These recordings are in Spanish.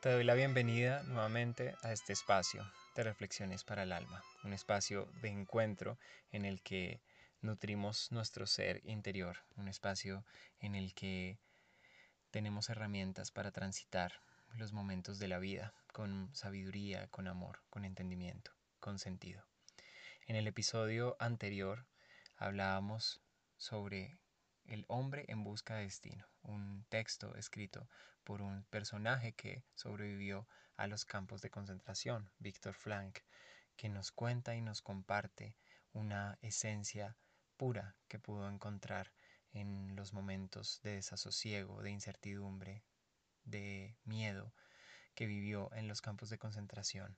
Te doy la bienvenida nuevamente a este espacio de reflexiones para el alma, un espacio de encuentro en el que nutrimos nuestro ser interior, un espacio en el que tenemos herramientas para transitar los momentos de la vida con sabiduría, con amor, con entendimiento, con sentido. En el episodio anterior hablábamos sobre el hombre en busca de destino, un texto escrito por un personaje que sobrevivió a los campos de concentración, Víctor Frank, que nos cuenta y nos comparte una esencia pura que pudo encontrar en los momentos de desasosiego, de incertidumbre, de miedo que vivió en los campos de concentración.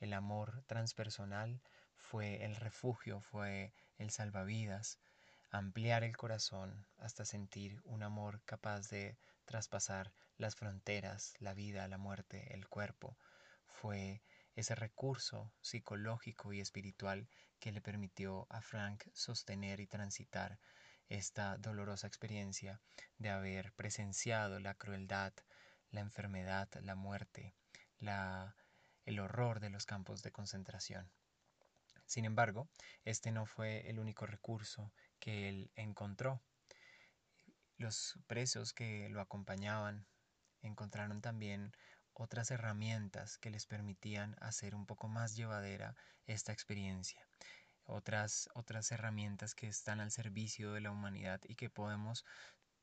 El amor transpersonal fue el refugio, fue el salvavidas, ampliar el corazón hasta sentir un amor capaz de traspasar las fronteras, la vida, la muerte, el cuerpo. Fue ese recurso psicológico y espiritual que le permitió a Frank sostener y transitar esta dolorosa experiencia de haber presenciado la crueldad, la enfermedad, la muerte, la, el horror de los campos de concentración. Sin embargo, este no fue el único recurso que él encontró. Los presos que lo acompañaban encontraron también otras herramientas que les permitían hacer un poco más llevadera esta experiencia. Otras, otras herramientas que están al servicio de la humanidad y que podemos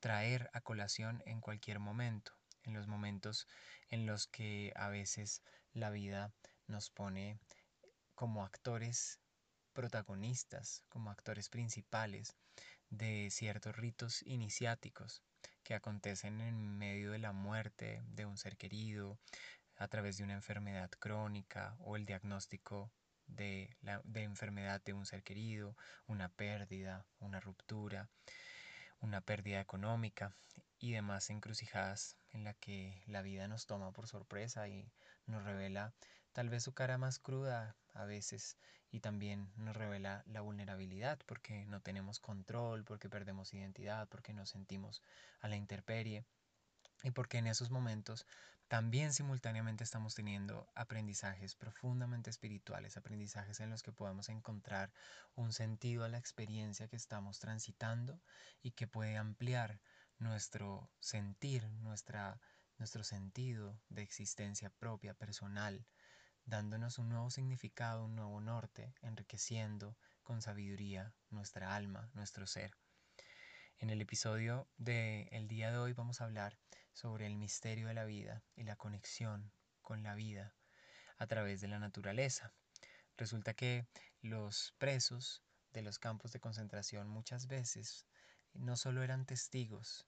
traer a colación en cualquier momento, en los momentos en los que a veces la vida nos pone como actores protagonistas, como actores principales de ciertos ritos iniciáticos que acontecen en medio de la muerte de un ser querido, a través de una enfermedad crónica o el diagnóstico de, la, de enfermedad de un ser querido, una pérdida, una ruptura, una pérdida económica y demás encrucijadas en la que la vida nos toma por sorpresa y nos revela tal vez su cara más cruda a veces y también nos revela la vulnerabilidad porque no tenemos control, porque perdemos identidad, porque nos sentimos a la intemperie y porque en esos momentos también simultáneamente estamos teniendo aprendizajes profundamente espirituales, aprendizajes en los que podemos encontrar un sentido a la experiencia que estamos transitando y que puede ampliar nuestro sentir, nuestra, nuestro sentido de existencia propia, personal, dándonos un nuevo significado, un nuevo norte, enriqueciendo con sabiduría nuestra alma, nuestro ser. En el episodio del el día de hoy vamos a hablar sobre el misterio de la vida y la conexión con la vida a través de la naturaleza. Resulta que los presos de los campos de concentración muchas veces no solo eran testigos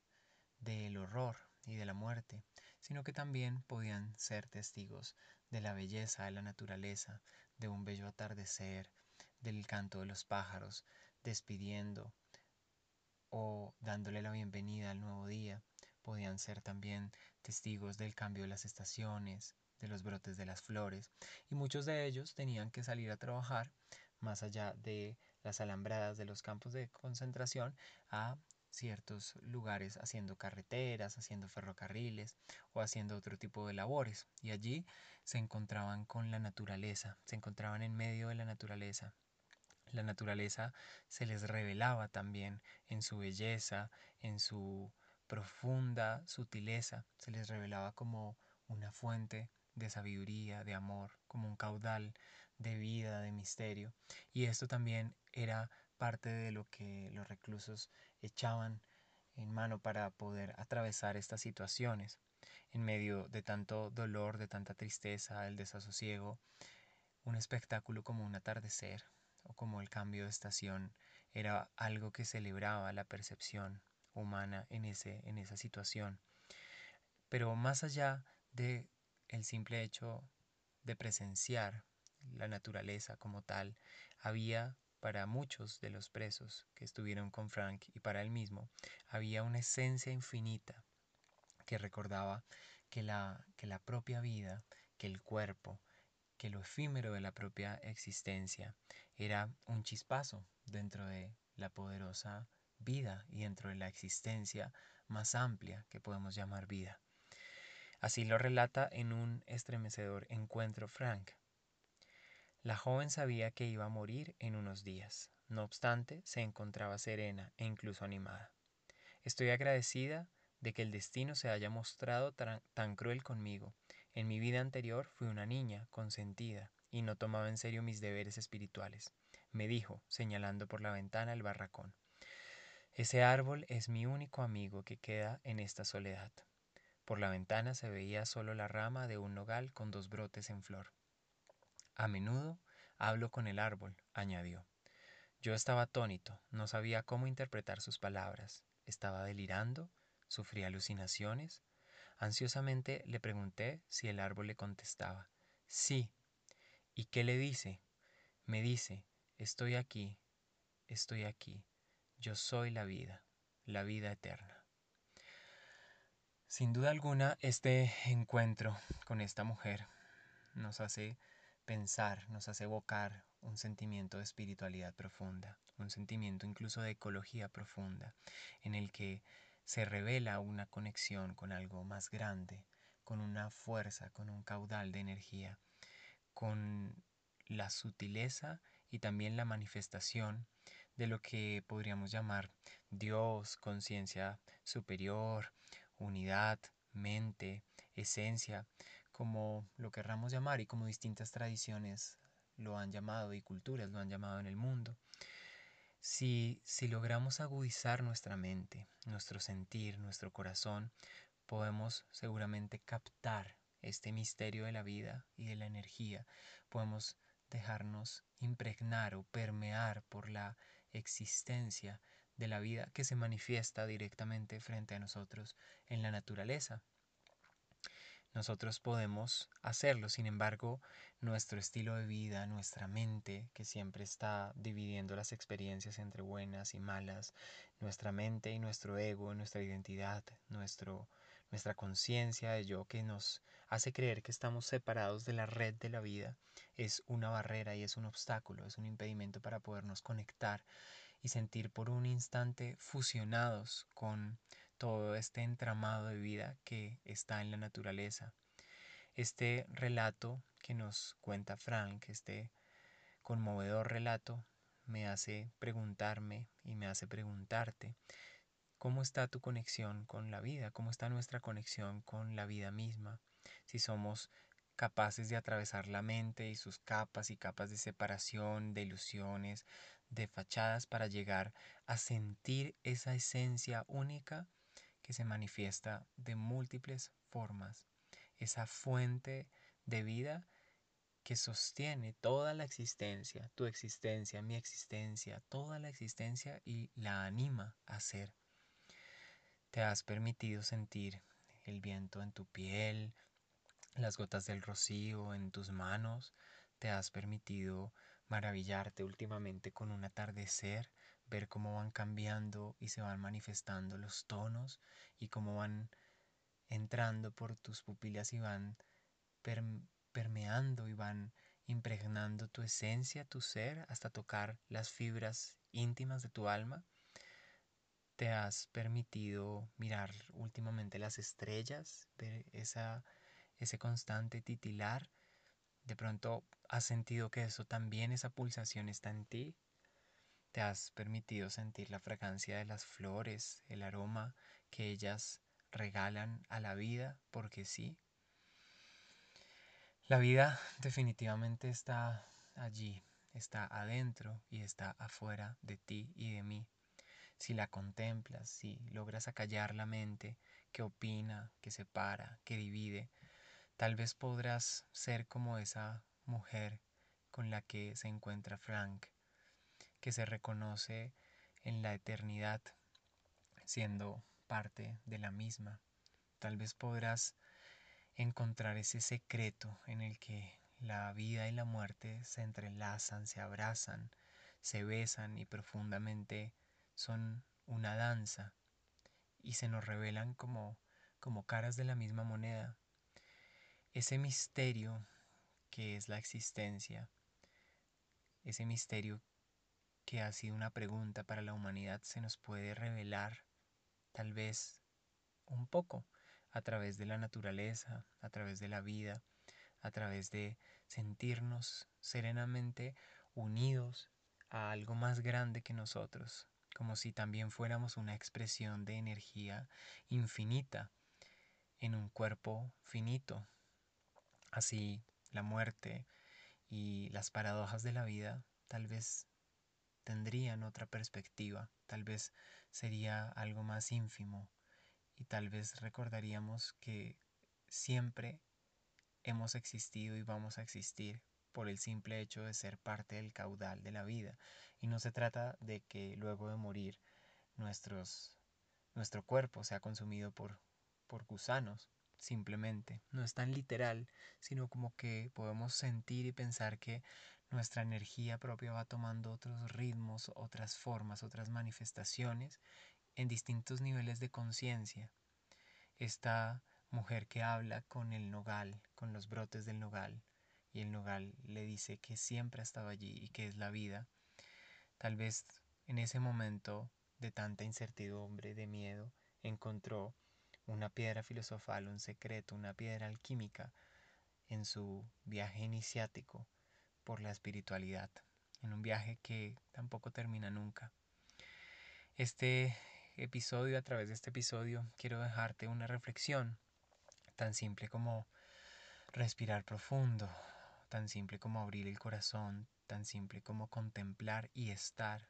del horror y de la muerte, sino que también podían ser testigos de la belleza de la naturaleza, de un bello atardecer, del canto de los pájaros, despidiendo o dándole la bienvenida al nuevo día. Podían ser también testigos del cambio de las estaciones, de los brotes de las flores, y muchos de ellos tenían que salir a trabajar más allá de las alambradas de los campos de concentración a ciertos lugares haciendo carreteras, haciendo ferrocarriles o haciendo otro tipo de labores. Y allí se encontraban con la naturaleza, se encontraban en medio de la naturaleza. La naturaleza se les revelaba también en su belleza, en su profunda sutileza, se les revelaba como una fuente de sabiduría, de amor, como un caudal de vida, de misterio. Y esto también era parte de lo que los reclusos echaban en mano para poder atravesar estas situaciones. En medio de tanto dolor, de tanta tristeza, el desasosiego, un espectáculo como un atardecer o como el cambio de estación era algo que celebraba la percepción humana en, ese, en esa situación. Pero más allá de el simple hecho de presenciar la naturaleza como tal, había para muchos de los presos que estuvieron con Frank y para él mismo, había una esencia infinita que recordaba que la, que la propia vida, que el cuerpo, que lo efímero de la propia existencia era un chispazo dentro de la poderosa vida y dentro de la existencia más amplia que podemos llamar vida. Así lo relata en un estremecedor encuentro Frank. La joven sabía que iba a morir en unos días. No obstante, se encontraba serena e incluso animada. Estoy agradecida de que el destino se haya mostrado tan, cruel conmigo. En mi vida anterior fui una niña, consentida, y no tomaba en serio mis deberes espirituales. Me dijo, señalando por la ventana el barracón. Ese árbol es mi único amigo que queda en esta soledad. Por la ventana se veía solo la rama de un nogal con dos brotes en flor. A menudo hablo con el árbol, añadió. Yo estaba atónito, no sabía cómo interpretar sus palabras. ¿Estaba delirando? ¿Sufría alucinaciones? Ansiosamente le pregunté si el árbol le contestaba. Sí. ¿Y qué le dice? Me dice, estoy aquí, estoy aquí, yo soy la vida, la vida eterna. Sin duda alguna, este encuentro con esta mujer nos hace pensar, nos hace evocar un sentimiento de espiritualidad profunda, un sentimiento incluso de ecología profunda, en el que se revela una conexión con algo más grande, con una fuerza, con un caudal de energía, con la sutileza y también la manifestación de lo que podríamos llamar Dios, conciencia superior, unidad, mente, esencia, como lo querramos llamar y como distintas tradiciones lo han llamado y culturas lo han llamado en el mundo. Si, si logramos agudizar nuestra mente, nuestro sentir, nuestro corazón, podemos seguramente captar este misterio de la vida y de la energía. Podemos dejarnos impregnar o permear por la existencia de la vida que se manifiesta directamente frente a nosotros en la naturaleza, nosotros podemos hacerlo, sin embargo, nuestro estilo de vida, nuestra mente, que siempre está dividiendo las experiencias entre buenas y malas, nuestra mente y nuestro ego, nuestra identidad, nuestro, nuestra conciencia de yo que nos hace creer que estamos separados de la red de la vida, es una barrera y es un obstáculo, es un impedimento para podernos conectar y sentir por un instante fusionados con todo este entramado de vida que está en la naturaleza. Este relato que nos cuenta Frank, este conmovedor relato, me hace preguntarme y me hace preguntarte cómo está tu conexión con la vida, cómo está nuestra conexión con la vida misma, si somos capaces de atravesar la mente y sus capas y capas de separación, de ilusiones, de fachadas para llegar a sentir esa esencia única que se manifiesta de múltiples formas, esa fuente de vida que sostiene toda la existencia, tu existencia, mi existencia, toda la existencia y la anima a ser. Te has permitido sentir el viento en tu piel, las gotas del rocío en tus manos, te has permitido maravillarte últimamente con un atardecer, ver cómo van cambiando y se van manifestando los tonos y cómo van entrando por tus pupilas y van permeando y van impregnando tu esencia, tu ser, hasta tocar las fibras íntimas de tu alma. Te has permitido mirar últimamente las estrellas, ver esa, ese constante titilar. De pronto has sentido que eso también, esa pulsación está en ti te has permitido sentir la fragancia de las flores, el aroma que ellas regalan a la vida, porque sí. La vida definitivamente está allí, está adentro y está afuera de ti y de mí. Si la contemplas, si logras acallar la mente que opina, que separa, que divide, tal vez podrás ser como esa mujer con la que se encuentra Frank, que se reconoce en la eternidad siendo parte de la misma. Tal vez podrás encontrar ese secreto en el que la vida y la muerte se entrelazan, se abrazan, se besan y profundamente son una danza y se nos revelan como, como caras de la misma moneda. Ese misterio que es la existencia, ese misterio que ha sido una pregunta para la humanidad se nos puede revelar tal vez un poco a través de la naturaleza, a través de la vida, a través de sentirnos serenamente unidos a algo más grande que nosotros, como si también fuéramos una expresión de energía infinita en un cuerpo finito. Así la muerte y las paradojas de la vida tal vez tendrían otra perspectiva, tal vez sería algo más ínfimo y tal vez recordaríamos que siempre hemos existido y vamos a existir por el simple hecho de ser parte del caudal de la vida. Y no se trata de que luego de morir nuestros, nuestro cuerpo sea consumido por, por gusanos, simplemente. No es tan literal, sino como que podemos sentir y pensar que nuestra energía propia va tomando otros ritmos, otras formas, otras manifestaciones en distintos niveles de conciencia. Esta mujer que habla con el nogal, con los brotes del nogal, y el nogal le dice que siempre ha estado allí y que es la vida, tal vez en ese momento de tanta incertidumbre, de miedo, encontró una piedra filosofal, un secreto, una piedra alquímica en su viaje iniciático por la espiritualidad, en un viaje que tampoco termina nunca. Este episodio, a través de este episodio, quiero dejarte una reflexión tan simple como respirar profundo, tan simple como abrir el corazón, tan simple como contemplar y estar.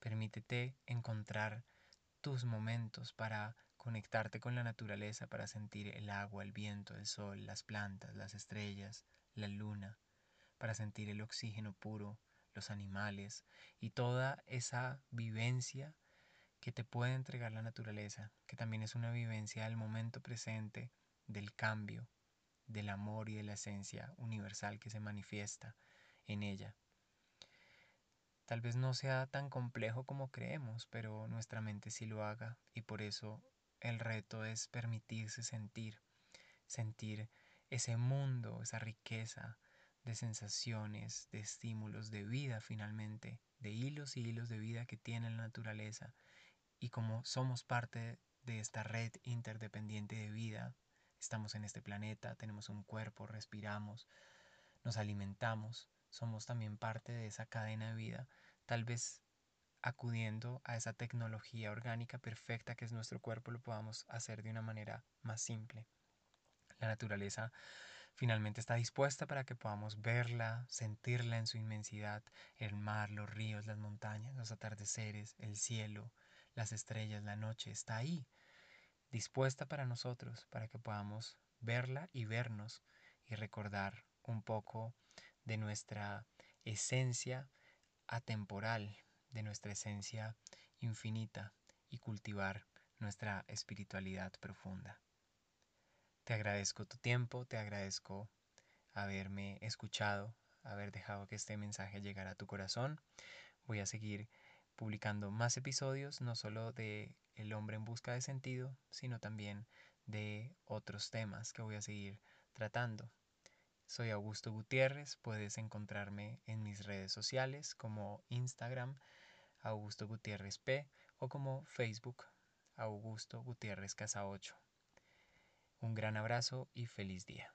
Permítete encontrar tus momentos para conectarte con la naturaleza, para sentir el agua, el viento, el sol, las plantas, las estrellas, la luna, para sentir el oxígeno puro, los animales y toda esa vivencia que te puede entregar la naturaleza, que también es una vivencia del momento presente, del cambio, del amor y de la esencia universal que se manifiesta en ella. Tal vez no sea tan complejo como creemos, pero nuestra mente sí lo haga y por eso el reto es permitirse sentir, sentir ese mundo, esa riqueza de sensaciones, de estímulos, de vida finalmente, de hilos y hilos de vida que tiene la naturaleza y como somos parte de esta red interdependiente de vida, estamos en este planeta, tenemos un cuerpo, respiramos, nos alimentamos, somos también parte de esa cadena de vida, tal vez acudiendo a esa tecnología orgánica perfecta que es nuestro cuerpo, lo podamos hacer de una manera más simple. La naturaleza finalmente está dispuesta para que podamos verla, sentirla en su inmensidad, el mar, los ríos, las montañas, los atardeceres, el cielo, las estrellas, la noche, está ahí, dispuesta para nosotros, para que podamos verla y vernos y recordar un poco de nuestra esencia atemporal, de nuestra esencia infinita y cultivar nuestra espiritualidad profunda. Te agradezco tu tiempo, te agradezco haberme escuchado, haber dejado que este mensaje llegara a tu corazón. Voy a seguir publicando más episodios, no solo de El hombre en busca de sentido, sino también de otros temas que voy a seguir tratando. Soy Augusto Gutiérrez, puedes encontrarme en mis redes sociales como Instagram, Augusto Gutiérrez P, o como Facebook, Augusto Gutiérrez Casa 8. Un gran abrazo y feliz día.